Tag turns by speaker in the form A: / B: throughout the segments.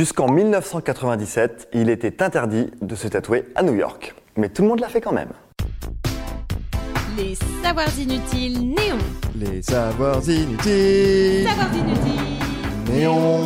A: Jusqu'en 1997, il était interdit de se tatouer à New York. Mais tout le monde l'a fait quand même.
B: Les savoirs inutiles néons.
C: Les savoirs inutiles.
B: Savoirs inutiles.
C: Néon.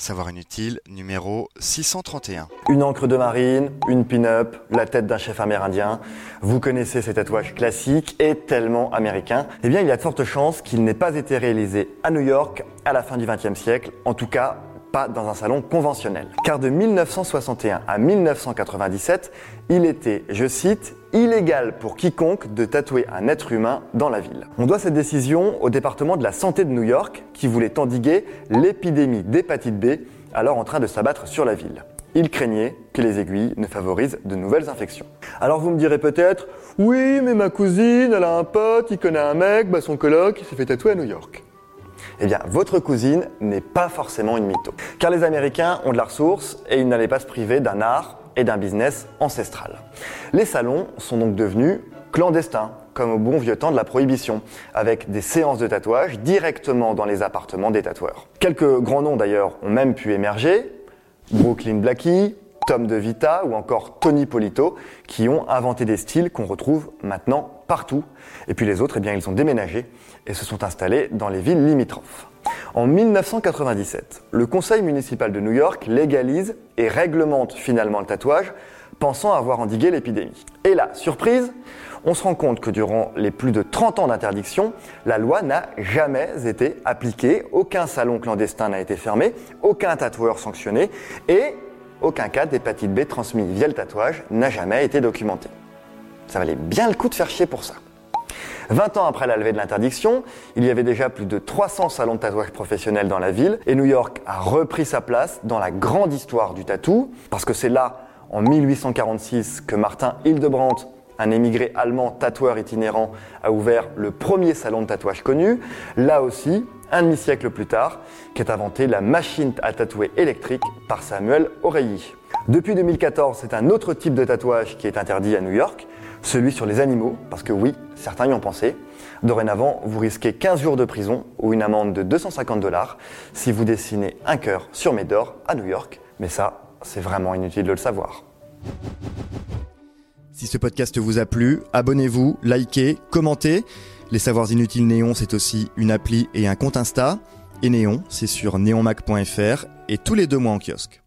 C: Savoir inutile numéro 631.
A: Une encre de marine, une pin-up, la tête d'un chef amérindien. Vous connaissez ces tatouages classiques et tellement américains. Eh bien, il y a de fortes chances qu'il n'ait pas été réalisé à New York à la fin du XXe siècle. En tout cas, pas dans un salon conventionnel. Car de 1961 à 1997, il était, je cite, illégal pour quiconque de tatouer un être humain dans la ville. On doit cette décision au département de la santé de New York qui voulait endiguer l'épidémie d'hépatite B alors en train de s'abattre sur la ville. Il craignait que les aiguilles ne favorisent de nouvelles infections. Alors vous me direz peut-être, oui, mais ma cousine, elle a un pote, il connaît un mec, bah son coloc, il s'est fait tatouer à New York. Eh bien, votre cousine n'est pas forcément une mytho. Car les Américains ont de la ressource et ils n'allaient pas se priver d'un art et d'un business ancestral. Les salons sont donc devenus clandestins, comme au bon vieux temps de la prohibition, avec des séances de tatouage directement dans les appartements des tatoueurs. Quelques grands noms d'ailleurs ont même pu émerger, Brooklyn Blackie, Tom DeVita ou encore Tony Polito, qui ont inventé des styles qu'on retrouve maintenant partout. Et puis les autres, eh ils ont déménagé et se sont installés dans les villes limitrophes. En 1997, le conseil municipal de New York légalise et réglemente finalement le tatouage, pensant avoir endigué l'épidémie. Et là, surprise, on se rend compte que durant les plus de 30 ans d'interdiction, la loi n'a jamais été appliquée, aucun salon clandestin n'a été fermé, aucun tatoueur sanctionné et aucun cas d'hépatite B transmis via le tatouage n'a jamais été documenté. Ça valait bien le coup de faire chier pour ça. 20 ans après la levée de l'interdiction, il y avait déjà plus de 300 salons de tatouage professionnels dans la ville et New York a repris sa place dans la grande histoire du tatou parce que c'est là, en 1846, que Martin Hildebrandt, un émigré allemand tatoueur itinérant, a ouvert le premier salon de tatouage connu. Là aussi, un demi-siècle plus tard, qu'est inventée la machine à tatouer électrique par Samuel Oreilly. Depuis 2014, c'est un autre type de tatouage qui est interdit à New York, celui sur les animaux, parce que oui, certains y ont pensé. Dorénavant, vous risquez 15 jours de prison ou une amende de 250 dollars si vous dessinez un cœur sur Médor à New York. Mais ça, c'est vraiment inutile de le savoir.
C: Si ce podcast vous a plu, abonnez-vous, likez, commentez. Les Savoirs Inutiles Néon, c'est aussi une appli et un compte Insta. Et Néon, c'est sur neonmac.fr et tous les deux mois en kiosque.